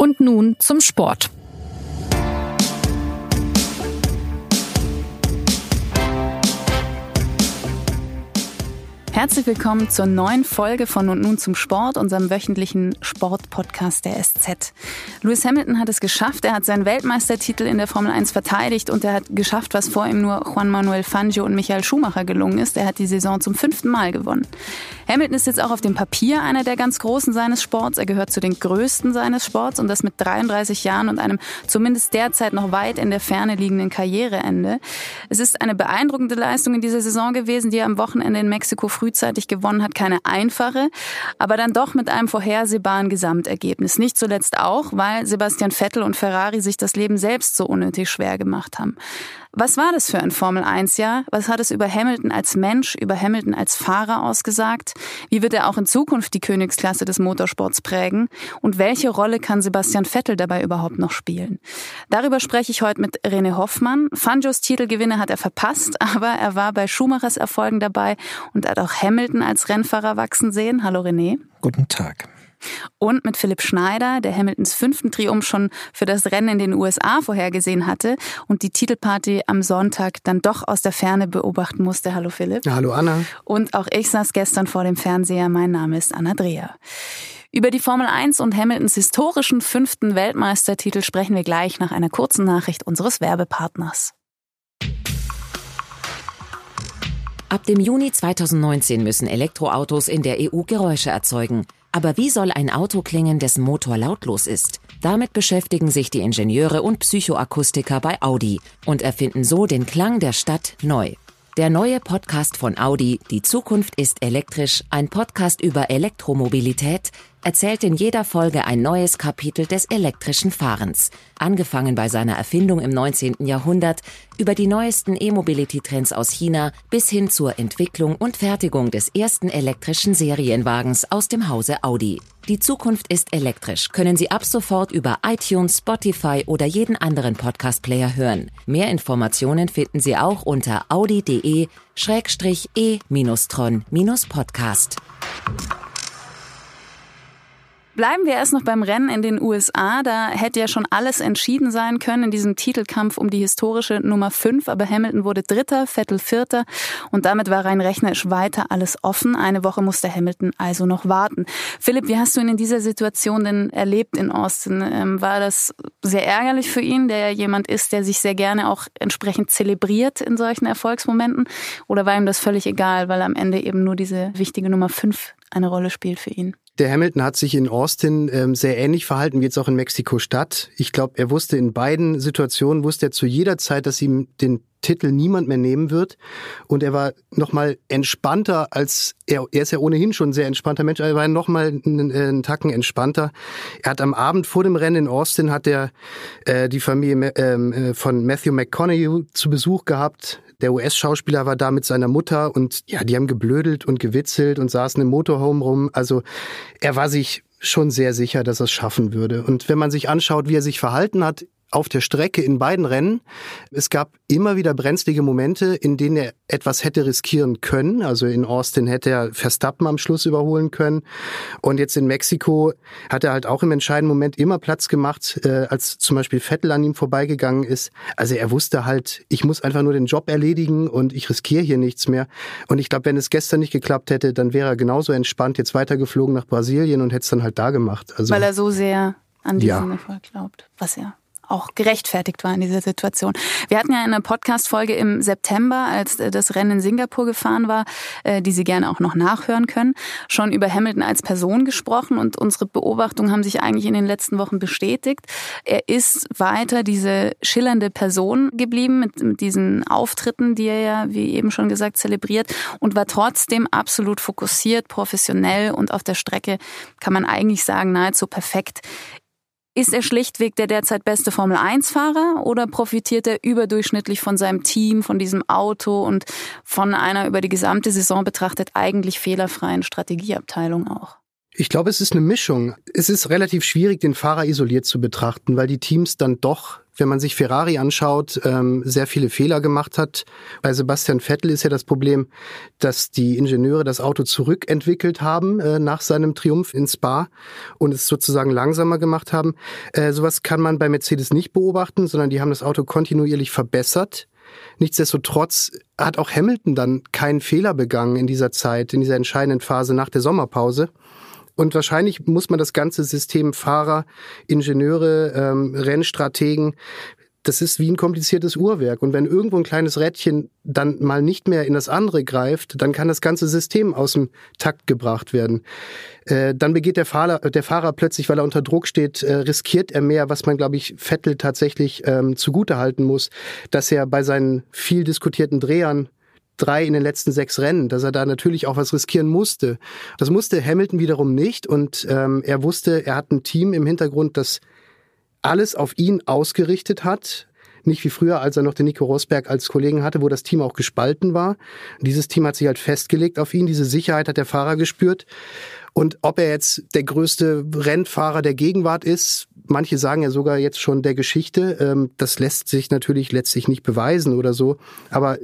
Und nun zum Sport. Herzlich willkommen zur neuen Folge von Und nun zum Sport, unserem wöchentlichen Sportpodcast der SZ. Lewis Hamilton hat es geschafft. Er hat seinen Weltmeistertitel in der Formel 1 verteidigt und er hat geschafft, was vor ihm nur Juan Manuel Fangio und Michael Schumacher gelungen ist. Er hat die Saison zum fünften Mal gewonnen. Hamilton ist jetzt auch auf dem Papier einer der ganz Großen seines Sports. Er gehört zu den Größten seines Sports und das mit 33 Jahren und einem zumindest derzeit noch weit in der Ferne liegenden Karriereende. Es ist eine beeindruckende Leistung in dieser Saison gewesen, die er am Wochenende in Mexiko früh frühzeitig gewonnen hat, keine einfache, aber dann doch mit einem vorhersehbaren Gesamtergebnis. Nicht zuletzt auch, weil Sebastian Vettel und Ferrari sich das Leben selbst so unnötig schwer gemacht haben. Was war das für ein Formel-1-Jahr? Was hat es über Hamilton als Mensch, über Hamilton als Fahrer ausgesagt? Wie wird er auch in Zukunft die Königsklasse des Motorsports prägen? Und welche Rolle kann Sebastian Vettel dabei überhaupt noch spielen? Darüber spreche ich heute mit René Hoffmann. Fanjos Titelgewinne hat er verpasst, aber er war bei Schumachers Erfolgen dabei und hat auch Hamilton als Rennfahrer wachsen sehen. Hallo René. Guten Tag. Und mit Philipp Schneider, der Hamiltons fünften Triumph schon für das Rennen in den USA vorhergesehen hatte und die Titelparty am Sonntag dann doch aus der Ferne beobachten musste. Hallo Philipp. Hallo Anna. Und auch ich saß gestern vor dem Fernseher. Mein Name ist Anna Dreher. Über die Formel 1 und Hamiltons historischen fünften Weltmeistertitel sprechen wir gleich nach einer kurzen Nachricht unseres Werbepartners. Ab dem Juni 2019 müssen Elektroautos in der EU Geräusche erzeugen. Aber wie soll ein Auto klingen, dessen Motor lautlos ist? Damit beschäftigen sich die Ingenieure und Psychoakustiker bei Audi und erfinden so den Klang der Stadt neu. Der neue Podcast von Audi, Die Zukunft ist elektrisch, ein Podcast über Elektromobilität, erzählt in jeder Folge ein neues Kapitel des elektrischen Fahrens, angefangen bei seiner Erfindung im 19. Jahrhundert, über die neuesten E-Mobility-Trends aus China bis hin zur Entwicklung und Fertigung des ersten elektrischen Serienwagens aus dem Hause Audi. Die Zukunft ist elektrisch, können Sie ab sofort über iTunes, Spotify oder jeden anderen Podcast-Player hören. Mehr Informationen finden Sie auch unter audi.de-e-tron-podcast. Bleiben wir erst noch beim Rennen in den USA. Da hätte ja schon alles entschieden sein können in diesem Titelkampf um die historische Nummer 5. Aber Hamilton wurde Dritter, Vettel Vierter und damit war rein rechnerisch weiter alles offen. Eine Woche musste Hamilton also noch warten. Philipp, wie hast du ihn in dieser Situation denn erlebt in Austin? Ähm, war das sehr ärgerlich für ihn, der ja jemand ist, der sich sehr gerne auch entsprechend zelebriert in solchen Erfolgsmomenten? Oder war ihm das völlig egal, weil am Ende eben nur diese wichtige Nummer 5 eine Rolle spielt für ihn? Der Hamilton hat sich in Austin ähm, sehr ähnlich verhalten wie jetzt auch in Mexiko-Stadt. Ich glaube, er wusste in beiden Situationen, wusste er zu jeder Zeit, dass ihm den Titel niemand mehr nehmen wird. Und er war nochmal entspannter als er. Er ist ja ohnehin schon ein sehr entspannter Mensch, aber er war nochmal einen, einen Tacken entspannter. Er hat am Abend vor dem Rennen in Austin hat er äh, die Familie ähm, äh, von Matthew McConaughey zu Besuch gehabt. Der US-Schauspieler war da mit seiner Mutter und ja, die haben geblödelt und gewitzelt und saßen im Motorhome rum. Also er war sich schon sehr sicher, dass er es schaffen würde. Und wenn man sich anschaut, wie er sich verhalten hat auf der Strecke in beiden Rennen. Es gab immer wieder brenzlige Momente, in denen er etwas hätte riskieren können. Also in Austin hätte er Verstappen am Schluss überholen können. Und jetzt in Mexiko hat er halt auch im entscheidenden Moment immer Platz gemacht, äh, als zum Beispiel Vettel an ihm vorbeigegangen ist. Also er wusste halt, ich muss einfach nur den Job erledigen und ich riskiere hier nichts mehr. Und ich glaube, wenn es gestern nicht geklappt hätte, dann wäre er genauso entspannt jetzt weitergeflogen nach Brasilien und hätte es dann halt da gemacht. Also, Weil er so sehr an diesen ja. Erfolg glaubt, was er auch gerechtfertigt war in dieser Situation. Wir hatten ja eine Podcast-Folge im September, als äh, das Rennen in Singapur gefahren war, äh, die Sie gerne auch noch nachhören können, schon über Hamilton als Person gesprochen und unsere Beobachtungen haben sich eigentlich in den letzten Wochen bestätigt. Er ist weiter diese schillernde Person geblieben mit, mit diesen Auftritten, die er ja, wie eben schon gesagt, zelebriert und war trotzdem absolut fokussiert, professionell und auf der Strecke kann man eigentlich sagen, nahezu perfekt ist er schlichtweg der derzeit beste Formel-1-Fahrer oder profitiert er überdurchschnittlich von seinem Team, von diesem Auto und von einer über die gesamte Saison betrachtet eigentlich fehlerfreien Strategieabteilung auch? Ich glaube, es ist eine Mischung. Es ist relativ schwierig, den Fahrer isoliert zu betrachten, weil die Teams dann doch, wenn man sich Ferrari anschaut, ähm, sehr viele Fehler gemacht hat. Bei Sebastian Vettel ist ja das Problem, dass die Ingenieure das Auto zurückentwickelt haben äh, nach seinem Triumph in Spa und es sozusagen langsamer gemacht haben. Äh, sowas kann man bei Mercedes nicht beobachten, sondern die haben das Auto kontinuierlich verbessert. Nichtsdestotrotz hat auch Hamilton dann keinen Fehler begangen in dieser Zeit, in dieser entscheidenden Phase nach der Sommerpause. Und wahrscheinlich muss man das ganze System Fahrer, Ingenieure, ähm, Rennstrategen, das ist wie ein kompliziertes Uhrwerk. Und wenn irgendwo ein kleines Rädchen dann mal nicht mehr in das andere greift, dann kann das ganze System aus dem Takt gebracht werden. Äh, dann begeht der Fahrer, der Fahrer plötzlich, weil er unter Druck steht, äh, riskiert er mehr, was man, glaube ich, Vettel tatsächlich ähm, zugutehalten muss, dass er bei seinen viel diskutierten Drehern drei in den letzten sechs Rennen, dass er da natürlich auch was riskieren musste. Das musste Hamilton wiederum nicht und ähm, er wusste, er hat ein Team im Hintergrund, das alles auf ihn ausgerichtet hat. Nicht wie früher, als er noch den Nico Rosberg als Kollegen hatte, wo das Team auch gespalten war. Dieses Team hat sich halt festgelegt auf ihn. Diese Sicherheit hat der Fahrer gespürt. Und ob er jetzt der größte Rennfahrer der Gegenwart ist, manche sagen ja sogar jetzt schon der Geschichte, ähm, das lässt sich natürlich letztlich nicht beweisen oder so. Aber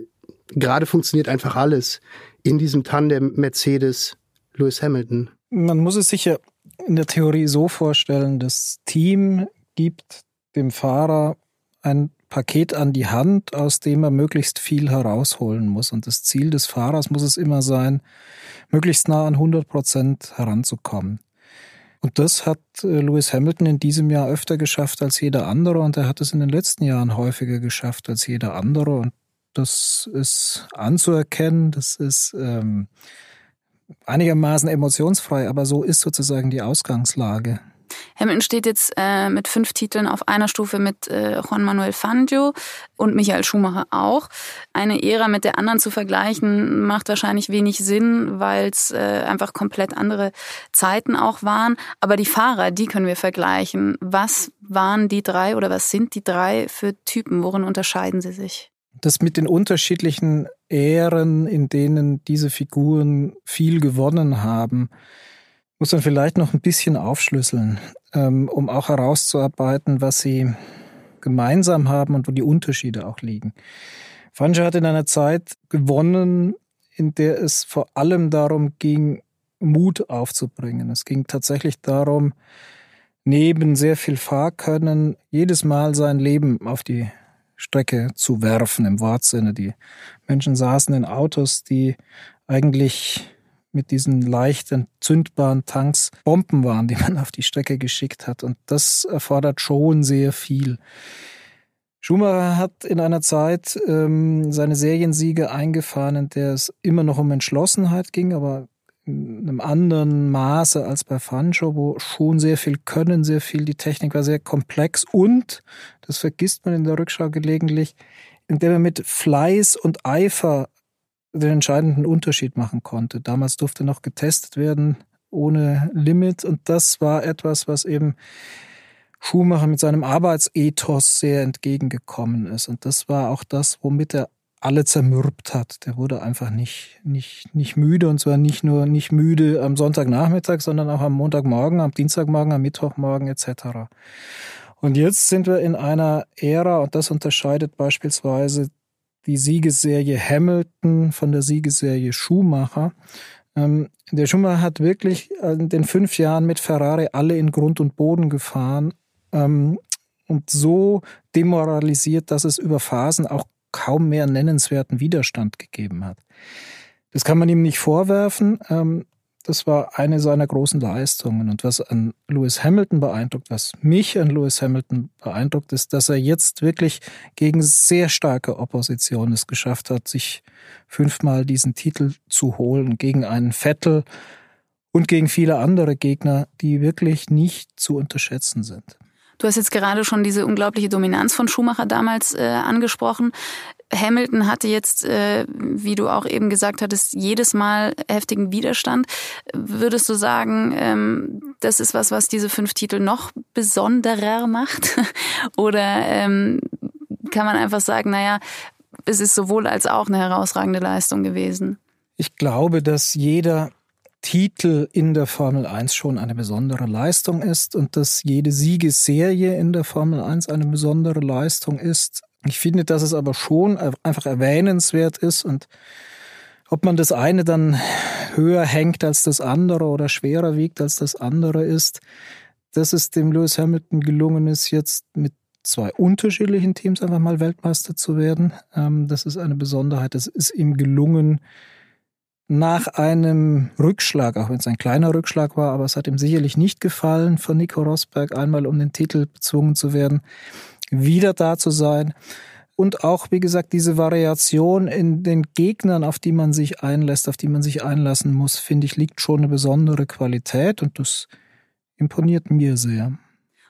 gerade funktioniert einfach alles in diesem Tandem Mercedes Lewis Hamilton. Man muss es sich ja in der Theorie so vorstellen, das Team gibt dem Fahrer ein Paket an die Hand, aus dem er möglichst viel herausholen muss. Und das Ziel des Fahrers muss es immer sein, möglichst nah an 100 Prozent heranzukommen. Und das hat äh, Lewis Hamilton in diesem Jahr öfter geschafft als jeder andere und er hat es in den letzten Jahren häufiger geschafft als jeder andere. Und das ist anzuerkennen, das ist ähm, einigermaßen emotionsfrei, aber so ist sozusagen die Ausgangslage. Hamilton steht jetzt äh, mit fünf Titeln auf einer Stufe mit äh, Juan Manuel Fangio und Michael Schumacher auch. Eine Ära mit der anderen zu vergleichen, macht wahrscheinlich wenig Sinn, weil es äh, einfach komplett andere Zeiten auch waren. Aber die Fahrer, die können wir vergleichen. Was waren die drei oder was sind die drei für Typen? Worin unterscheiden sie sich? Das mit den unterschiedlichen Ähren, in denen diese Figuren viel gewonnen haben, muss man vielleicht noch ein bisschen aufschlüsseln, ähm, um auch herauszuarbeiten, was sie gemeinsam haben und wo die Unterschiede auch liegen. Fangio hat in einer Zeit gewonnen, in der es vor allem darum ging, Mut aufzubringen. Es ging tatsächlich darum, neben sehr viel Fahrkönnen jedes Mal sein Leben auf die Strecke zu werfen, im Wortsinne. Die Menschen saßen in Autos, die eigentlich mit diesen leichten zündbaren Tanks Bomben waren, die man auf die Strecke geschickt hat. Und das erfordert schon sehr viel. Schumacher hat in einer Zeit ähm, seine Seriensiege eingefahren, in der es immer noch um Entschlossenheit ging, aber in einem anderen Maße als bei Fancho, wo schon sehr viel Können, sehr viel, die Technik war sehr komplex und, das vergisst man in der Rückschau gelegentlich, indem er mit Fleiß und Eifer den entscheidenden Unterschied machen konnte. Damals durfte noch getestet werden ohne Limit und das war etwas, was eben Schumacher mit seinem Arbeitsethos sehr entgegengekommen ist. Und das war auch das, womit er alle zermürbt hat. Der wurde einfach nicht, nicht, nicht müde und zwar nicht nur nicht müde am Sonntagnachmittag, sondern auch am Montagmorgen, am Dienstagmorgen, am Mittwochmorgen etc. Und jetzt sind wir in einer Ära, und das unterscheidet beispielsweise die Siegesserie Hamilton von der Siegesserie Schumacher. Ähm, der Schumacher hat wirklich in den fünf Jahren mit Ferrari alle in Grund und Boden gefahren ähm, und so demoralisiert, dass es über Phasen auch kaum mehr nennenswerten Widerstand gegeben hat. Das kann man ihm nicht vorwerfen. Ähm, das war eine seiner großen Leistungen. Und was an Lewis Hamilton beeindruckt, was mich an Lewis Hamilton beeindruckt, ist, dass er jetzt wirklich gegen sehr starke Opposition es geschafft hat, sich fünfmal diesen Titel zu holen gegen einen Vettel und gegen viele andere Gegner, die wirklich nicht zu unterschätzen sind. Du hast jetzt gerade schon diese unglaubliche Dominanz von Schumacher damals äh, angesprochen. Hamilton hatte jetzt, äh, wie du auch eben gesagt hattest, jedes Mal heftigen Widerstand. Würdest du sagen, ähm, das ist was, was diese fünf Titel noch besonderer macht? Oder ähm, kann man einfach sagen, naja, es ist sowohl als auch eine herausragende Leistung gewesen? Ich glaube, dass jeder Titel in der Formel 1 schon eine besondere Leistung ist und dass jede Siegesserie in der Formel 1 eine besondere Leistung ist. Ich finde, dass es aber schon einfach erwähnenswert ist und ob man das eine dann höher hängt als das andere oder schwerer wiegt als das andere ist, dass es dem Lewis Hamilton gelungen ist, jetzt mit zwei unterschiedlichen Teams einfach mal Weltmeister zu werden. Ähm, das ist eine Besonderheit. Es ist ihm gelungen, nach einem Rückschlag, auch wenn es ein kleiner Rückschlag war, aber es hat ihm sicherlich nicht gefallen, von Nico Rosberg einmal um den Titel bezwungen zu werden, wieder da zu sein. Und auch, wie gesagt, diese Variation in den Gegnern, auf die man sich einlässt, auf die man sich einlassen muss, finde ich, liegt schon eine besondere Qualität und das imponiert mir sehr.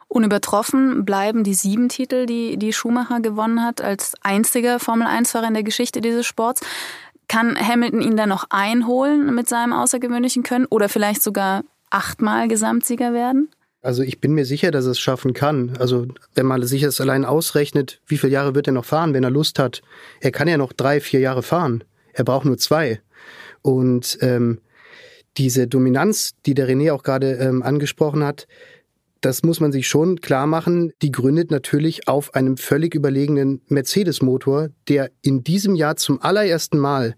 Unübertroffen bleiben die sieben Titel, die, die Schumacher gewonnen hat, als einziger Formel-1-Fahrer in der Geschichte dieses Sports. Kann Hamilton ihn dann noch einholen mit seinem außergewöhnlichen Können oder vielleicht sogar achtmal Gesamtsieger werden? Also ich bin mir sicher, dass er es schaffen kann. Also wenn man sich das allein ausrechnet, wie viele Jahre wird er noch fahren, wenn er Lust hat? Er kann ja noch drei, vier Jahre fahren. Er braucht nur zwei. Und ähm, diese Dominanz, die der René auch gerade ähm, angesprochen hat, das muss man sich schon klar machen, die gründet natürlich auf einem völlig überlegenen Mercedes-Motor, der in diesem Jahr zum allerersten Mal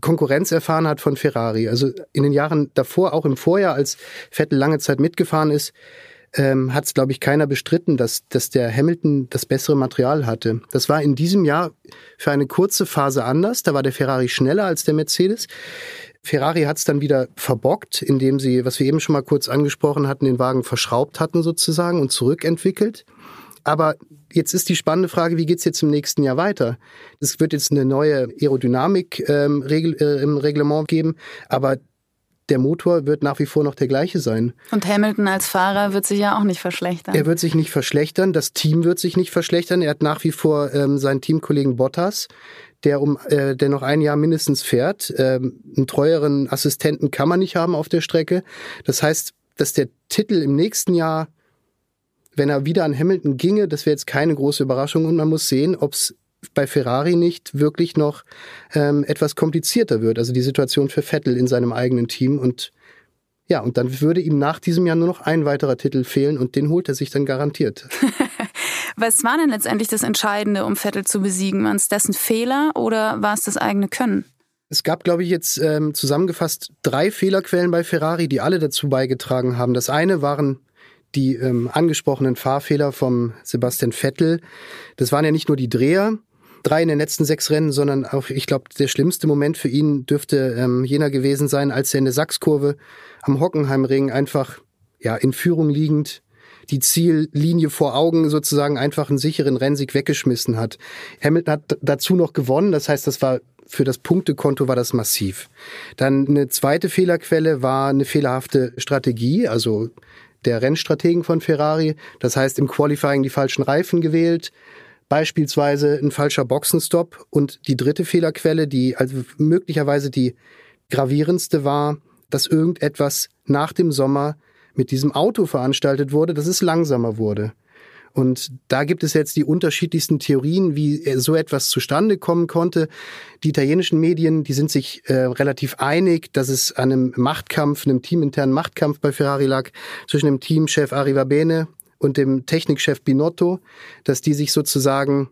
Konkurrenz erfahren hat von Ferrari. Also in den Jahren davor, auch im Vorjahr, als Vettel lange Zeit mitgefahren ist, ähm, hat es, glaube ich, keiner bestritten, dass, dass der Hamilton das bessere Material hatte. Das war in diesem Jahr für eine kurze Phase anders. Da war der Ferrari schneller als der Mercedes. Ferrari hat es dann wieder verbockt, indem sie, was wir eben schon mal kurz angesprochen hatten, den Wagen verschraubt hatten sozusagen und zurückentwickelt. Aber jetzt ist die spannende Frage, wie geht's jetzt im nächsten Jahr weiter? Es wird jetzt eine neue Aerodynamik ähm, Regel, äh, im Reglement geben, aber der Motor wird nach wie vor noch der gleiche sein. Und Hamilton als Fahrer wird sich ja auch nicht verschlechtern. Er wird sich nicht verschlechtern, das Team wird sich nicht verschlechtern. Er hat nach wie vor ähm, seinen Teamkollegen Bottas, der um äh, der noch ein Jahr mindestens fährt. Ähm, einen treueren Assistenten kann man nicht haben auf der Strecke. Das heißt, dass der Titel im nächsten Jahr, wenn er wieder an Hamilton ginge, das wäre jetzt keine große Überraschung und man muss sehen, ob es bei Ferrari nicht wirklich noch ähm, etwas komplizierter wird. Also die Situation für Vettel in seinem eigenen Team und ja, und dann würde ihm nach diesem Jahr nur noch ein weiterer Titel fehlen und den holt er sich dann garantiert. Was war denn letztendlich das Entscheidende, um Vettel zu besiegen? War es dessen Fehler oder war es das eigene Können? Es gab, glaube ich, jetzt ähm, zusammengefasst drei Fehlerquellen bei Ferrari, die alle dazu beigetragen haben. Das eine waren die ähm, angesprochenen Fahrfehler vom Sebastian Vettel. Das waren ja nicht nur die Dreher, drei in den letzten sechs Rennen, sondern auch, ich glaube, der schlimmste Moment für ihn dürfte ähm, jener gewesen sein, als er in der Sachskurve am Hockenheimring einfach ja in Führung liegend die Ziellinie vor Augen sozusagen einfach einen sicheren Rennsieg weggeschmissen hat. Hamilton hat dazu noch gewonnen, das heißt, das war für das Punktekonto war das massiv. Dann eine zweite Fehlerquelle war eine fehlerhafte Strategie, also der Rennstrategen von Ferrari. Das heißt, im Qualifying die falschen Reifen gewählt, beispielsweise ein falscher Boxenstopp. Und die dritte Fehlerquelle, die also möglicherweise die gravierendste war, dass irgendetwas nach dem Sommer mit diesem Auto veranstaltet wurde, dass es langsamer wurde. Und da gibt es jetzt die unterschiedlichsten Theorien, wie so etwas zustande kommen konnte. Die italienischen Medien, die sind sich äh, relativ einig, dass es an einem Machtkampf, einem teaminternen Machtkampf bei Ferrari lag zwischen dem Teamchef Arriva Bene und dem Technikchef Binotto, dass die sich sozusagen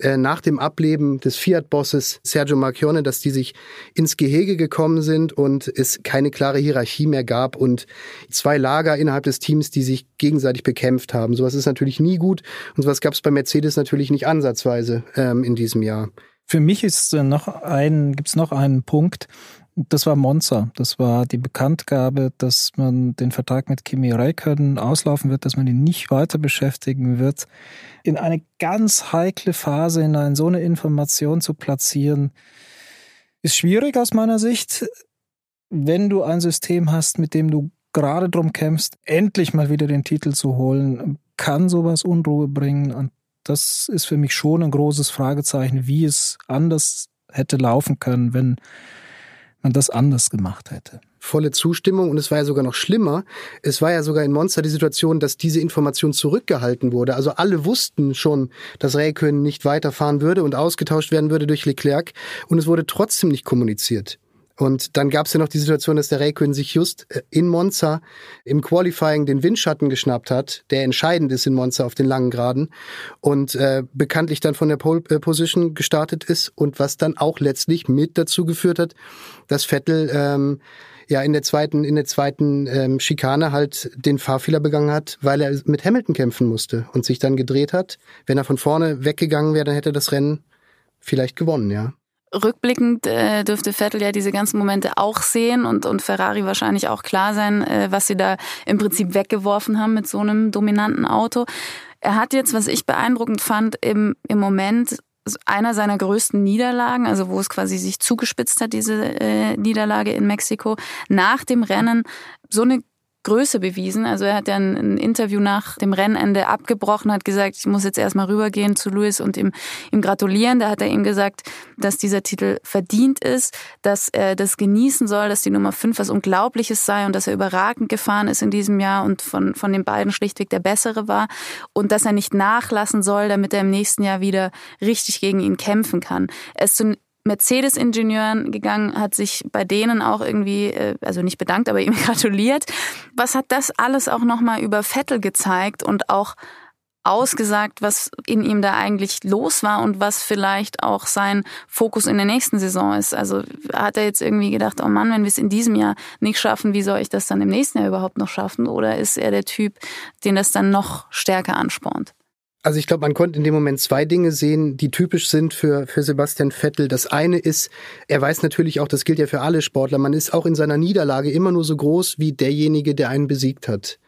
äh, nach dem Ableben des Fiat-Bosses Sergio Marchione, dass die sich ins Gehege gekommen sind und es keine klare Hierarchie mehr gab und zwei Lager innerhalb des Teams, die sich gegenseitig bekämpft haben. Sowas ist natürlich nie gut und sowas gab es bei Mercedes natürlich nicht ansatzweise ähm, in diesem Jahr. Für mich ist äh, noch ein, gibt's noch einen Punkt, das war Monza. Das war die Bekanntgabe, dass man den Vertrag mit Kimi Räikkönen auslaufen wird, dass man ihn nicht weiter beschäftigen wird. In eine ganz heikle Phase hinein so eine Information zu platzieren, ist schwierig aus meiner Sicht. Wenn du ein System hast, mit dem du gerade drum kämpfst, endlich mal wieder den Titel zu holen, kann sowas Unruhe bringen. Und das ist für mich schon ein großes Fragezeichen, wie es anders hätte laufen können, wenn man das anders gemacht hätte. Volle Zustimmung und es war ja sogar noch schlimmer. Es war ja sogar in Monster die Situation, dass diese Information zurückgehalten wurde. Also alle wussten schon, dass Räikkönen nicht weiterfahren würde und ausgetauscht werden würde durch Leclerc und es wurde trotzdem nicht kommuniziert. Und dann gab es ja noch die Situation, dass der Räikkönen sich just äh, in Monza im Qualifying den Windschatten geschnappt hat, der entscheidend ist in Monza auf den langen Graden und äh, bekanntlich dann von der Pole äh, Position gestartet ist und was dann auch letztlich mit dazu geführt hat, dass Vettel ähm, ja in der zweiten in der zweiten ähm, Schikane halt den Fahrfehler begangen hat, weil er mit Hamilton kämpfen musste und sich dann gedreht hat. Wenn er von vorne weggegangen wäre, dann hätte er das Rennen vielleicht gewonnen, ja. Rückblickend äh, dürfte Vettel ja diese ganzen Momente auch sehen und, und Ferrari wahrscheinlich auch klar sein, äh, was sie da im Prinzip weggeworfen haben mit so einem dominanten Auto. Er hat jetzt, was ich beeindruckend fand, im, im Moment einer seiner größten Niederlagen, also wo es quasi sich zugespitzt hat, diese äh, Niederlage in Mexiko, nach dem Rennen so eine Größe bewiesen. Also er hat ja ein, Interview nach dem Rennende abgebrochen, hat gesagt, ich muss jetzt erstmal rübergehen zu Luis und ihm, ihm gratulieren. Da hat er ihm gesagt, dass dieser Titel verdient ist, dass er das genießen soll, dass die Nummer 5 was Unglaubliches sei und dass er überragend gefahren ist in diesem Jahr und von, von den beiden schlichtweg der bessere war und dass er nicht nachlassen soll, damit er im nächsten Jahr wieder richtig gegen ihn kämpfen kann. Er ist Mercedes-Ingenieuren gegangen, hat sich bei denen auch irgendwie, äh, also nicht bedankt, aber ihm gratuliert. Was hat das alles auch nochmal über Vettel gezeigt und auch ausgesagt, was in ihm da eigentlich los war und was vielleicht auch sein Fokus in der nächsten Saison ist. Also hat er jetzt irgendwie gedacht, oh Mann, wenn wir es in diesem Jahr nicht schaffen, wie soll ich das dann im nächsten Jahr überhaupt noch schaffen? Oder ist er der Typ, den das dann noch stärker anspornt? Also ich glaube, man konnte in dem Moment zwei Dinge sehen, die typisch sind für, für Sebastian Vettel. Das eine ist, er weiß natürlich auch, das gilt ja für alle Sportler, man ist auch in seiner Niederlage immer nur so groß wie derjenige, der einen besiegt hat.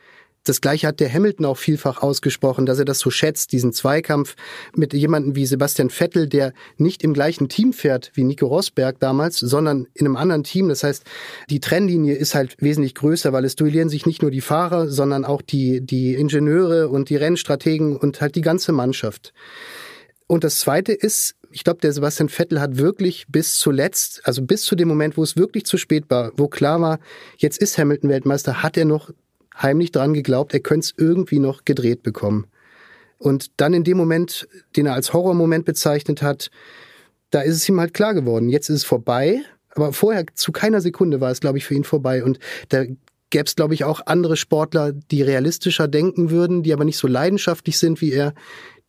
Das gleiche hat der Hamilton auch vielfach ausgesprochen, dass er das so schätzt, diesen Zweikampf mit jemandem wie Sebastian Vettel, der nicht im gleichen Team fährt wie Nico Rosberg damals, sondern in einem anderen Team. Das heißt, die Trennlinie ist halt wesentlich größer, weil es duellieren sich nicht nur die Fahrer, sondern auch die, die Ingenieure und die Rennstrategen und halt die ganze Mannschaft. Und das zweite ist, ich glaube, der Sebastian Vettel hat wirklich bis zuletzt, also bis zu dem Moment, wo es wirklich zu spät war, wo klar war, jetzt ist Hamilton Weltmeister, hat er noch heimlich dran geglaubt, er könnte es irgendwie noch gedreht bekommen. Und dann in dem Moment, den er als Horrormoment bezeichnet hat, da ist es ihm halt klar geworden, jetzt ist es vorbei. Aber vorher zu keiner Sekunde war es, glaube ich, für ihn vorbei. Und da gäbe es, glaube ich, auch andere Sportler, die realistischer denken würden, die aber nicht so leidenschaftlich sind wie er,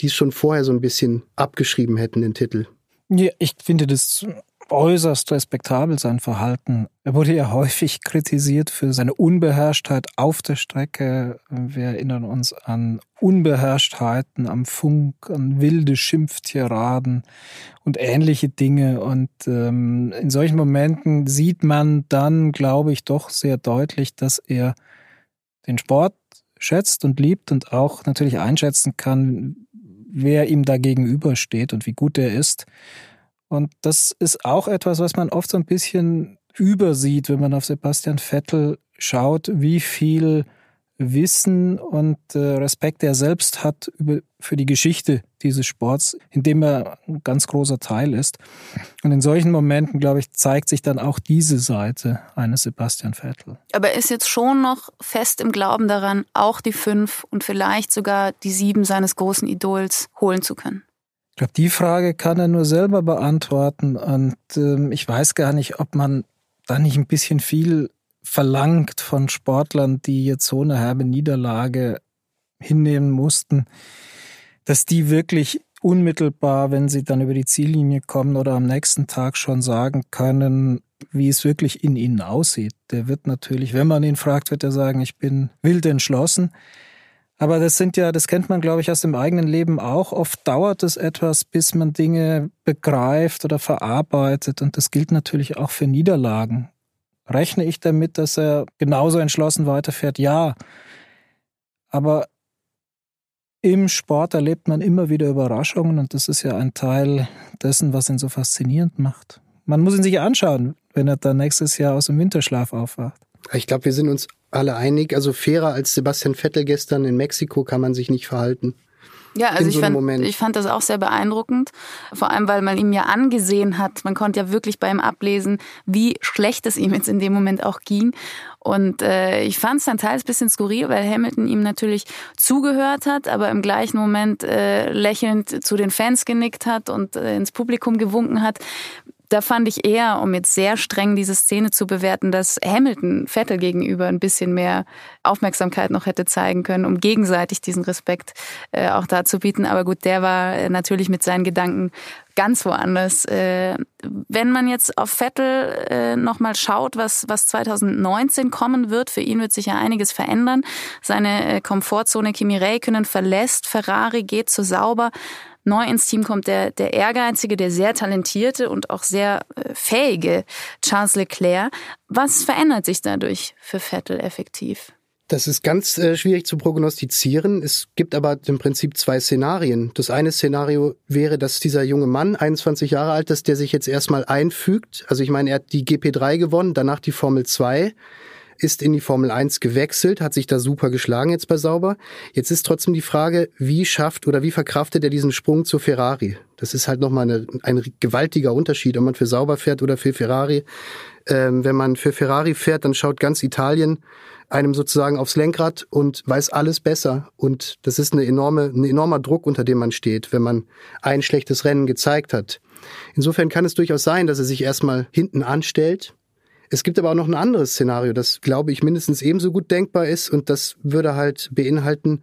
die es schon vorher so ein bisschen abgeschrieben hätten, den Titel. Ja, ich finde das äußerst respektabel, sein Verhalten. Er wurde ja häufig kritisiert für seine Unbeherrschtheit auf der Strecke. Wir erinnern uns an Unbeherrschtheiten am Funk, an wilde Schimpftiraden und ähnliche Dinge. Und ähm, in solchen Momenten sieht man dann, glaube ich, doch sehr deutlich, dass er den Sport schätzt und liebt und auch natürlich einschätzen kann, wer ihm da gegenübersteht und wie gut er ist. Und das ist auch etwas, was man oft so ein bisschen übersieht, wenn man auf Sebastian Vettel schaut, wie viel Wissen und äh, Respekt er selbst hat über, für die Geschichte dieses Sports, in dem er ein ganz großer Teil ist. Und in solchen Momenten, glaube ich, zeigt sich dann auch diese Seite eines Sebastian Vettel. Aber er ist jetzt schon noch fest im Glauben daran, auch die fünf und vielleicht sogar die sieben seines großen Idols holen zu können. Ich glaube, die Frage kann er nur selber beantworten. Und ähm, ich weiß gar nicht, ob man da nicht ein bisschen viel verlangt von Sportlern, die jetzt so eine herbe Niederlage hinnehmen mussten, dass die wirklich unmittelbar, wenn sie dann über die Ziellinie kommen oder am nächsten Tag schon sagen können, wie es wirklich in ihnen aussieht. Der wird natürlich, wenn man ihn fragt, wird er sagen, ich bin wild entschlossen. Aber das sind ja, das kennt man, glaube ich, aus dem eigenen Leben auch. Oft dauert es etwas, bis man Dinge begreift oder verarbeitet. Und das gilt natürlich auch für Niederlagen. Rechne ich damit, dass er genauso entschlossen weiterfährt? Ja. Aber im Sport erlebt man immer wieder Überraschungen und das ist ja ein Teil dessen, was ihn so faszinierend macht. Man muss ihn sich anschauen, wenn er dann nächstes Jahr aus dem Winterschlaf aufwacht. Ich glaube, wir sind uns alle einig. Also fairer als Sebastian Vettel gestern in Mexiko kann man sich nicht verhalten. Ja, also ich, so fand, ich fand das auch sehr beeindruckend. Vor allem, weil man ihm ja angesehen hat. Man konnte ja wirklich bei ihm ablesen, wie schlecht es ihm jetzt in dem Moment auch ging. Und äh, ich fand es dann teils bisschen skurril, weil Hamilton ihm natürlich zugehört hat, aber im gleichen Moment äh, lächelnd zu den Fans genickt hat und äh, ins Publikum gewunken hat da fand ich eher, um jetzt sehr streng diese Szene zu bewerten, dass Hamilton Vettel gegenüber ein bisschen mehr Aufmerksamkeit noch hätte zeigen können, um gegenseitig diesen Respekt äh, auch bieten. Aber gut, der war äh, natürlich mit seinen Gedanken ganz woanders. Äh, wenn man jetzt auf Vettel äh, nochmal schaut, was, was 2019 kommen wird, für ihn wird sich ja einiges verändern. Seine äh, Komfortzone Kimi Räikkönen verlässt, Ferrari geht zu sauber. Neu ins Team kommt der, der ehrgeizige, der sehr talentierte und auch sehr äh, fähige Charles Leclerc. Was verändert sich dadurch für Vettel effektiv? Das ist ganz äh, schwierig zu prognostizieren. Es gibt aber im Prinzip zwei Szenarien. Das eine Szenario wäre, dass dieser junge Mann, 21 Jahre alt ist, der sich jetzt erstmal einfügt. Also ich meine, er hat die GP3 gewonnen, danach die Formel 2 ist in die Formel 1 gewechselt, hat sich da super geschlagen jetzt bei Sauber. Jetzt ist trotzdem die Frage, wie schafft oder wie verkraftet er diesen Sprung zu Ferrari? Das ist halt nochmal eine, ein gewaltiger Unterschied, ob man für Sauber fährt oder für Ferrari. Ähm, wenn man für Ferrari fährt, dann schaut ganz Italien einem sozusagen aufs Lenkrad und weiß alles besser. Und das ist eine enorme, ein enormer Druck, unter dem man steht, wenn man ein schlechtes Rennen gezeigt hat. Insofern kann es durchaus sein, dass er sich erstmal hinten anstellt, es gibt aber auch noch ein anderes Szenario, das, glaube ich, mindestens ebenso gut denkbar ist. Und das würde halt beinhalten,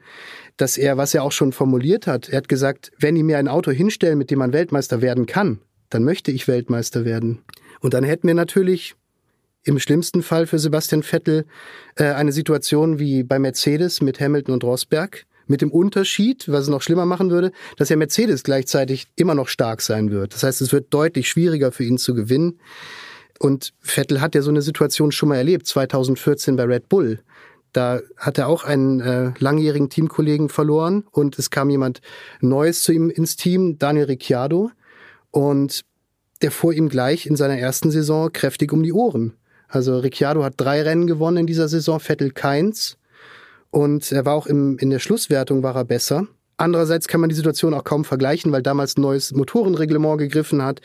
dass er, was er auch schon formuliert hat, er hat gesagt, wenn die mir ein Auto hinstellen, mit dem man Weltmeister werden kann, dann möchte ich Weltmeister werden. Und dann hätten wir natürlich im schlimmsten Fall für Sebastian Vettel äh, eine Situation wie bei Mercedes mit Hamilton und Rosberg. Mit dem Unterschied, was es noch schlimmer machen würde, dass ja Mercedes gleichzeitig immer noch stark sein wird. Das heißt, es wird deutlich schwieriger für ihn zu gewinnen. Und Vettel hat ja so eine Situation schon mal erlebt, 2014 bei Red Bull. Da hat er auch einen äh, langjährigen Teamkollegen verloren und es kam jemand Neues zu ihm ins Team, Daniel Ricciardo. Und der fuhr ihm gleich in seiner ersten Saison kräftig um die Ohren. Also Ricciardo hat drei Rennen gewonnen in dieser Saison, Vettel keins. Und er war auch im, in der Schlusswertung war er besser. Andererseits kann man die Situation auch kaum vergleichen, weil damals ein neues Motorenreglement gegriffen hat.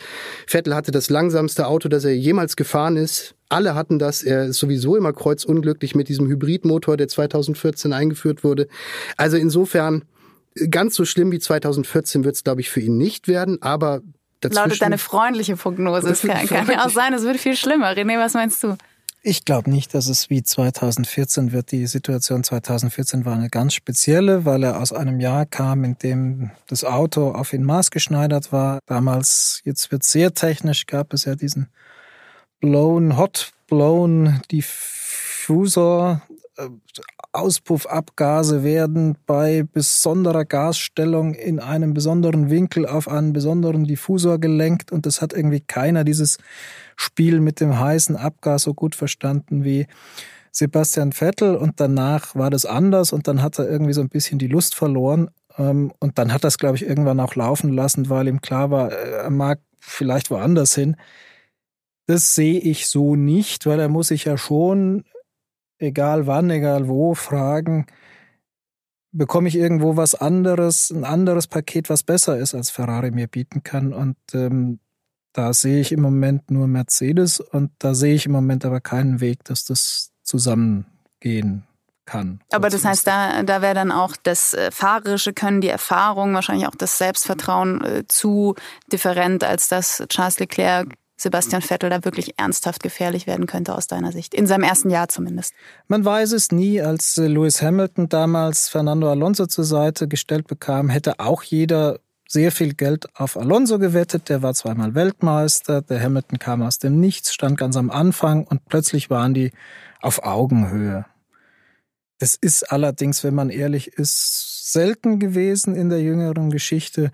Vettel hatte das langsamste Auto, das er jemals gefahren ist. Alle hatten das. Er ist sowieso immer kreuzunglücklich mit diesem Hybridmotor, der 2014 eingeführt wurde. Also insofern ganz so schlimm wie 2014 wird es, glaube ich, für ihn nicht werden. Aber. Lautet deine freundliche Prognose. Es kann, kann ja auch sein, es wird viel schlimmer. René, was meinst du? Ich glaube nicht, dass es wie 2014 wird. Die Situation 2014 war eine ganz spezielle, weil er aus einem Jahr kam, in dem das Auto auf ihn maßgeschneidert war. Damals, jetzt wird sehr technisch, gab es ja diesen blown, hot blown Diffusor. Äh, Auspuffabgase werden bei besonderer Gasstellung in einem besonderen Winkel auf einen besonderen Diffusor gelenkt und es hat irgendwie keiner dieses Spiel mit dem heißen Abgas so gut verstanden wie Sebastian Vettel und danach war das anders und dann hat er irgendwie so ein bisschen die Lust verloren ähm, und dann hat es, glaube ich, irgendwann auch laufen lassen, weil ihm klar war, er mag vielleicht woanders hin. Das sehe ich so nicht, weil er muss sich ja schon, egal wann, egal wo, fragen, bekomme ich irgendwo was anderes, ein anderes Paket, was besser ist, als Ferrari mir bieten kann. Und ähm, da sehe ich im Moment nur Mercedes und da sehe ich im Moment aber keinen Weg, dass das zusammengehen kann. Aber das heißt, da, da wäre dann auch das äh, fahrerische Können, die Erfahrung, wahrscheinlich auch das Selbstvertrauen äh, zu different, als dass Charles Leclerc Sebastian Vettel da wirklich ernsthaft gefährlich werden könnte aus deiner Sicht. In seinem ersten Jahr zumindest. Man weiß es nie. Als äh, Lewis Hamilton damals Fernando Alonso zur Seite gestellt bekam, hätte auch jeder sehr viel Geld auf Alonso gewettet. Der war zweimal Weltmeister. Der Hamilton kam aus dem Nichts, stand ganz am Anfang und plötzlich waren die auf Augenhöhe. Das ist allerdings, wenn man ehrlich ist, selten gewesen in der jüngeren Geschichte.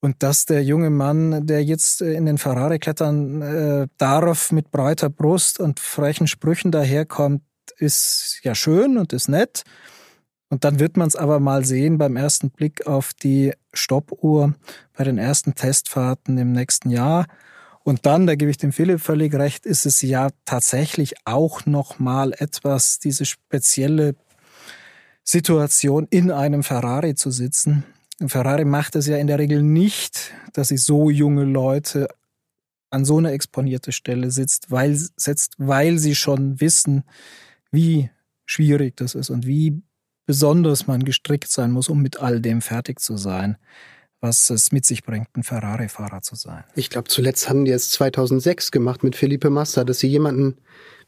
Und dass der junge Mann, der jetzt in den Ferrari klettern äh, darf, mit breiter Brust und frechen Sprüchen daherkommt, ist ja schön und ist nett. Und dann wird man es aber mal sehen beim ersten Blick auf die Stoppuhr bei den ersten Testfahrten im nächsten Jahr. Und dann, da gebe ich dem Philipp völlig recht, ist es ja tatsächlich auch noch mal etwas, diese spezielle Situation in einem Ferrari zu sitzen. Ferrari macht es ja in der Regel nicht, dass sie so junge Leute an so eine exponierte Stelle sitzt, weil, setzt, weil sie schon wissen, wie schwierig das ist und wie besonders man gestrickt sein muss, um mit all dem fertig zu sein. was es mit sich bringt, ein Ferrari-Fahrer zu sein. Ich glaube, zuletzt haben die es 2006 gemacht mit Felipe Massa, dass sie jemanden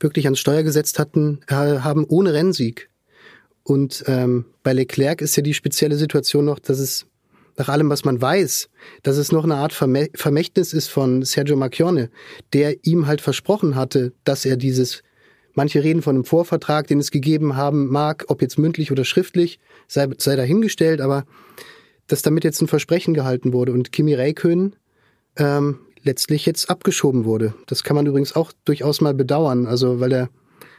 wirklich ans Steuer gesetzt hatten, haben ohne Rennsieg. Und ähm, bei Leclerc ist ja die spezielle Situation noch, dass es nach allem, was man weiß, dass es noch eine Art Vermächtnis ist von Sergio Macchione, der ihm halt versprochen hatte, dass er dieses, manche reden von einem Vorvertrag, den es gegeben haben mag, ob jetzt mündlich oder schriftlich, sei, sei dahingestellt, aber dass damit jetzt ein Versprechen gehalten wurde und Kimi Räikkönen ähm, letztlich jetzt abgeschoben wurde. Das kann man übrigens auch durchaus mal bedauern, also weil er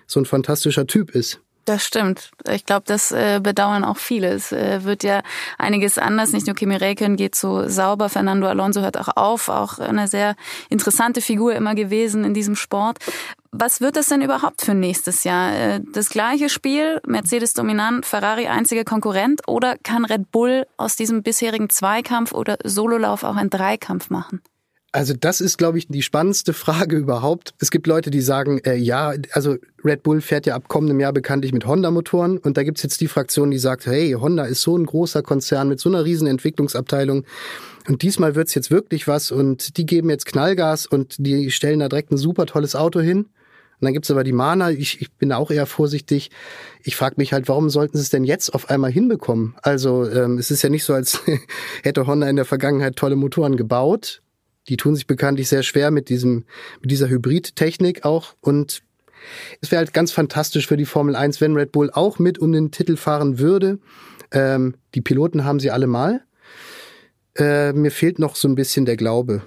so ein fantastischer Typ ist. Das stimmt. Ich glaube, das äh, bedauern auch viele. Es äh, wird ja einiges anders. Nicht nur Kimi Räikkönen geht so sauber. Fernando Alonso hört auch auf. Auch eine sehr interessante Figur immer gewesen in diesem Sport. Was wird das denn überhaupt für nächstes Jahr? Äh, das gleiche Spiel, Mercedes dominant, Ferrari einziger Konkurrent oder kann Red Bull aus diesem bisherigen Zweikampf oder Sololauf auch einen Dreikampf machen? Also das ist, glaube ich, die spannendste Frage überhaupt. Es gibt Leute, die sagen, äh, ja, also Red Bull fährt ja ab kommendem Jahr bekanntlich mit Honda-Motoren und da gibt's jetzt die Fraktion, die sagt, hey, Honda ist so ein großer Konzern mit so einer riesen Entwicklungsabteilung und diesmal wird's jetzt wirklich was und die geben jetzt Knallgas und die stellen da direkt ein super tolles Auto hin. Und dann gibt's aber die Mana, ich, ich bin auch eher vorsichtig. Ich frage mich halt, warum sollten sie es denn jetzt auf einmal hinbekommen? Also ähm, es ist ja nicht so, als hätte Honda in der Vergangenheit tolle Motoren gebaut die tun sich bekanntlich sehr schwer mit diesem, mit dieser Hybrid-Technik auch und es wäre halt ganz fantastisch für die Formel 1, wenn Red Bull auch mit um den Titel fahren würde. Ähm, die Piloten haben sie alle mal. Äh, mir fehlt noch so ein bisschen der Glaube,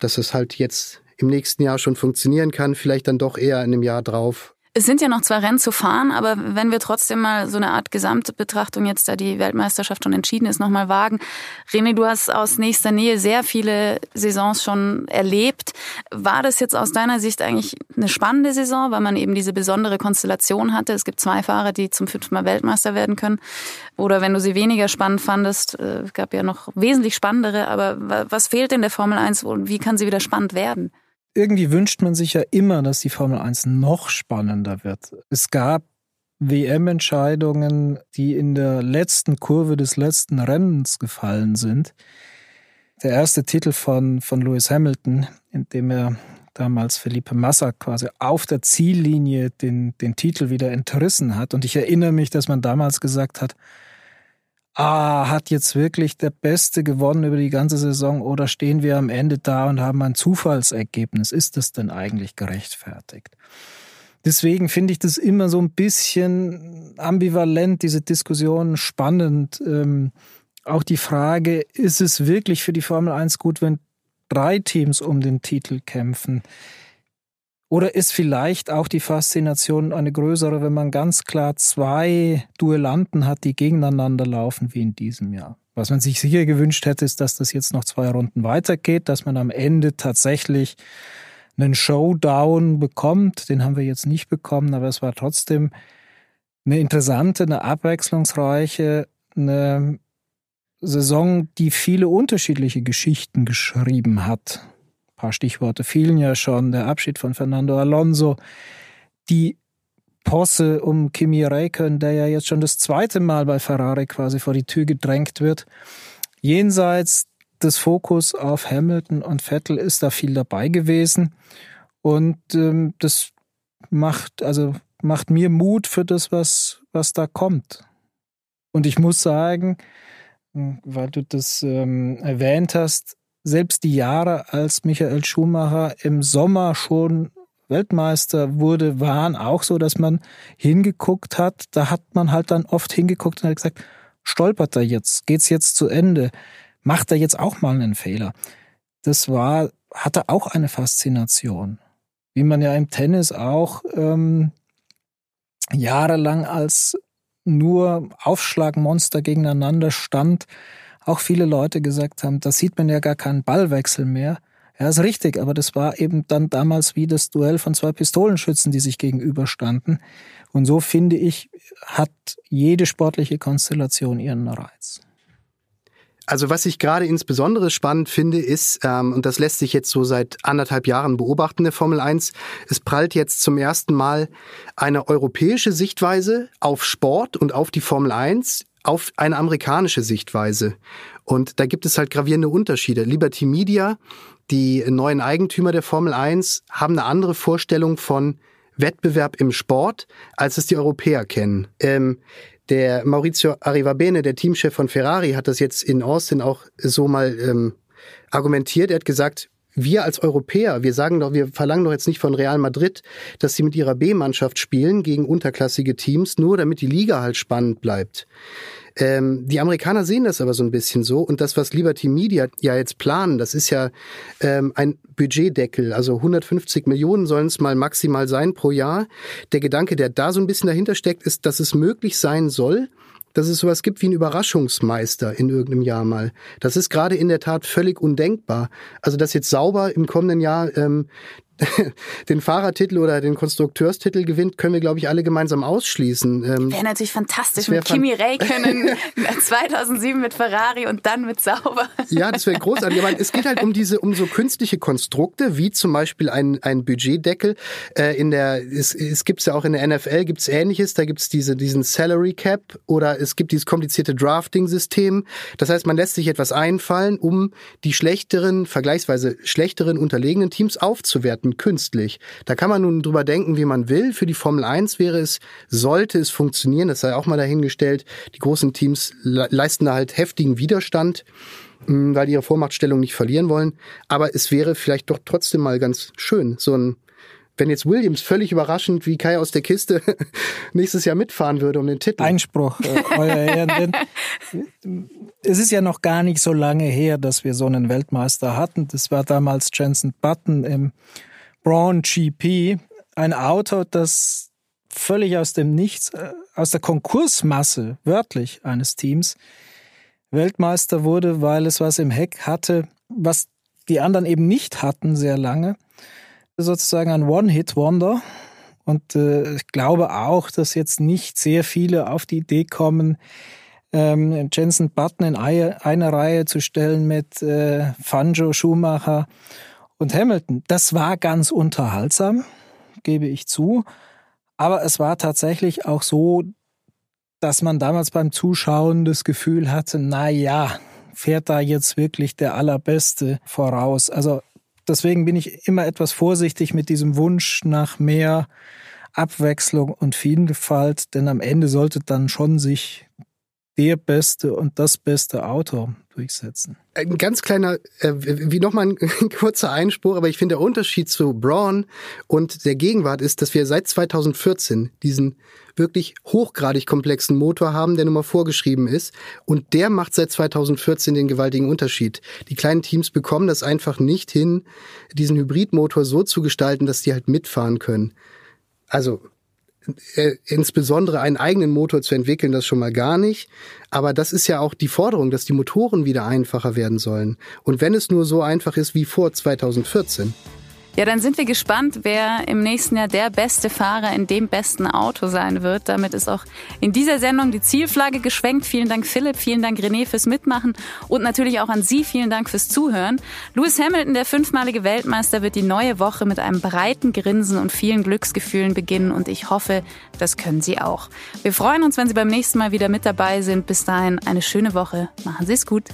dass es halt jetzt im nächsten Jahr schon funktionieren kann, vielleicht dann doch eher in einem Jahr drauf. Es sind ja noch zwei Rennen zu fahren, aber wenn wir trotzdem mal so eine Art Gesamtbetrachtung jetzt, da die Weltmeisterschaft schon entschieden ist, nochmal wagen. René, du hast aus nächster Nähe sehr viele Saisons schon erlebt. War das jetzt aus deiner Sicht eigentlich eine spannende Saison, weil man eben diese besondere Konstellation hatte? Es gibt zwei Fahrer, die zum fünften Mal Weltmeister werden können. Oder wenn du sie weniger spannend fandest, äh, gab ja noch wesentlich spannendere, aber was fehlt in der Formel 1 und wie kann sie wieder spannend werden? Irgendwie wünscht man sich ja immer, dass die Formel 1 noch spannender wird. Es gab WM-Entscheidungen, die in der letzten Kurve des letzten Rennens gefallen sind. Der erste Titel von, von Lewis Hamilton, in dem er damals Felipe Massa quasi auf der Ziellinie den, den Titel wieder entrissen hat. Und ich erinnere mich, dass man damals gesagt hat, ah, hat jetzt wirklich der Beste gewonnen über die ganze Saison oder stehen wir am Ende da und haben ein Zufallsergebnis? Ist das denn eigentlich gerechtfertigt? Deswegen finde ich das immer so ein bisschen ambivalent, diese Diskussion spannend. Ähm, auch die Frage, ist es wirklich für die Formel 1 gut, wenn drei Teams um den Titel kämpfen? Oder ist vielleicht auch die Faszination eine größere, wenn man ganz klar zwei Duellanten hat, die gegeneinander laufen, wie in diesem Jahr? Was man sich sicher gewünscht hätte, ist, dass das jetzt noch zwei Runden weitergeht, dass man am Ende tatsächlich einen Showdown bekommt. Den haben wir jetzt nicht bekommen, aber es war trotzdem eine interessante, eine abwechslungsreiche, eine Saison, die viele unterschiedliche Geschichten geschrieben hat paar Stichworte fielen ja schon. Der Abschied von Fernando Alonso, die Posse um Kimi Räikkönen, der ja jetzt schon das zweite Mal bei Ferrari quasi vor die Tür gedrängt wird. Jenseits des Fokus auf Hamilton und Vettel ist da viel dabei gewesen. Und ähm, das macht, also macht mir Mut für das, was, was da kommt. Und ich muss sagen, weil du das ähm, erwähnt hast, selbst die Jahre, als Michael Schumacher im Sommer schon Weltmeister wurde, waren auch so, dass man hingeguckt hat. Da hat man halt dann oft hingeguckt und hat gesagt, stolpert er jetzt? Geht's jetzt zu Ende? Macht er jetzt auch mal einen Fehler? Das war, hatte auch eine Faszination. Wie man ja im Tennis auch ähm, jahrelang als nur Aufschlagmonster gegeneinander stand, auch viele Leute gesagt haben, da sieht man ja gar keinen Ballwechsel mehr. Ja, ist richtig, aber das war eben dann damals wie das Duell von zwei Pistolenschützen, die sich gegenüberstanden. Und so finde ich, hat jede sportliche Konstellation ihren Reiz. Also was ich gerade insbesondere spannend finde, ist, ähm, und das lässt sich jetzt so seit anderthalb Jahren beobachten, der Formel 1, es prallt jetzt zum ersten Mal eine europäische Sichtweise auf Sport und auf die Formel 1 auf eine amerikanische Sichtweise. Und da gibt es halt gravierende Unterschiede. Liberty Media, die neuen Eigentümer der Formel 1, haben eine andere Vorstellung von Wettbewerb im Sport, als es die Europäer kennen. Ähm, der Maurizio Arrivabene, der Teamchef von Ferrari, hat das jetzt in Austin auch so mal ähm, argumentiert. Er hat gesagt, wir als Europäer, wir sagen doch, wir verlangen doch jetzt nicht von Real Madrid, dass sie mit ihrer B-Mannschaft spielen gegen unterklassige Teams, nur damit die Liga halt spannend bleibt. Ähm, die Amerikaner sehen das aber so ein bisschen so und das, was Liberty Media ja jetzt planen, das ist ja ähm, ein Budgetdeckel, also 150 Millionen sollen es mal maximal sein pro Jahr. Der Gedanke, der da so ein bisschen dahinter steckt, ist, dass es möglich sein soll, dass es sowas gibt wie ein Überraschungsmeister in irgendeinem Jahr mal. Das ist gerade in der Tat völlig undenkbar. Also dass jetzt sauber im kommenden Jahr ähm, den Fahrertitel oder den Konstrukteurstitel gewinnt, können wir, glaube ich, alle gemeinsam ausschließen. Ähm, wäre natürlich fantastisch mit Kimi Räikkönen 2007 mit Ferrari und dann mit Sauber. Ja, das wäre großartig. Aber es geht halt um diese, um so künstliche Konstrukte, wie zum Beispiel ein, ein Budgetdeckel. Äh, in der, es, es gibt's ja auch in der NFL gibt's Ähnliches. Da gibt's diese, diesen Salary Cap oder es gibt dieses komplizierte Drafting-System. Das heißt, man lässt sich etwas einfallen, um die schlechteren, vergleichsweise schlechteren unterlegenen Teams aufzuwerten Minuten künstlich. Da kann man nun drüber denken, wie man will. Für die Formel 1 wäre es, sollte es funktionieren, das sei auch mal dahingestellt. Die großen Teams leisten da halt heftigen Widerstand hm, weil die ihre Vormachtstellung nicht verlieren wollen. Aber es wäre vielleicht doch trotzdem mal ganz schön, so ein wenn jetzt Williams völlig überraschend wie Kai aus der Kiste nächstes Jahr mitfahren würde um den Titel. Einspruch, äh, euer Ehren. es ist ja noch gar nicht so lange her, dass wir so einen Weltmeister hatten. Das war damals Jensen Button im Braun GP, ein Auto, das völlig aus dem Nichts, äh, aus der Konkursmasse, wörtlich, eines Teams, Weltmeister wurde, weil es was im Heck hatte, was die anderen eben nicht hatten sehr lange. Sozusagen ein One-Hit-Wonder. Und äh, ich glaube auch, dass jetzt nicht sehr viele auf die Idee kommen, ähm, Jensen Button in eine Reihe zu stellen mit äh, Fanjo Schumacher und Hamilton. Das war ganz unterhaltsam, gebe ich zu. Aber es war tatsächlich auch so, dass man damals beim Zuschauen das Gefühl hatte, na ja, fährt da jetzt wirklich der Allerbeste voraus. Also deswegen bin ich immer etwas vorsichtig mit diesem Wunsch nach mehr Abwechslung und Vielfalt, denn am Ende sollte dann schon sich der beste und das beste Auto durchsetzen. Ein ganz kleiner, äh, wie nochmal ein, kurzer Einspruch, aber ich finde der Unterschied zu Braun und der Gegenwart ist, dass wir seit 2014 diesen wirklich hochgradig komplexen Motor haben, der nun mal vorgeschrieben ist. Und der macht seit 2014 den gewaltigen Unterschied. Die kleinen Teams bekommen das einfach nicht hin, diesen Hybridmotor so zu gestalten, dass die halt mitfahren können. Also insbesondere einen eigenen Motor zu entwickeln, das schon mal gar nicht. Aber das ist ja auch die Forderung, dass die Motoren wieder einfacher werden sollen. Und wenn es nur so einfach ist wie vor 2014, ja, dann sind wir gespannt, wer im nächsten Jahr der beste Fahrer in dem besten Auto sein wird. Damit ist auch in dieser Sendung die Zielflagge geschwenkt. Vielen Dank Philipp, vielen Dank René fürs Mitmachen und natürlich auch an Sie vielen Dank fürs Zuhören. Lewis Hamilton, der fünfmalige Weltmeister, wird die neue Woche mit einem breiten Grinsen und vielen Glücksgefühlen beginnen und ich hoffe, das können Sie auch. Wir freuen uns, wenn Sie beim nächsten Mal wieder mit dabei sind. Bis dahin eine schöne Woche. Machen Sie es gut.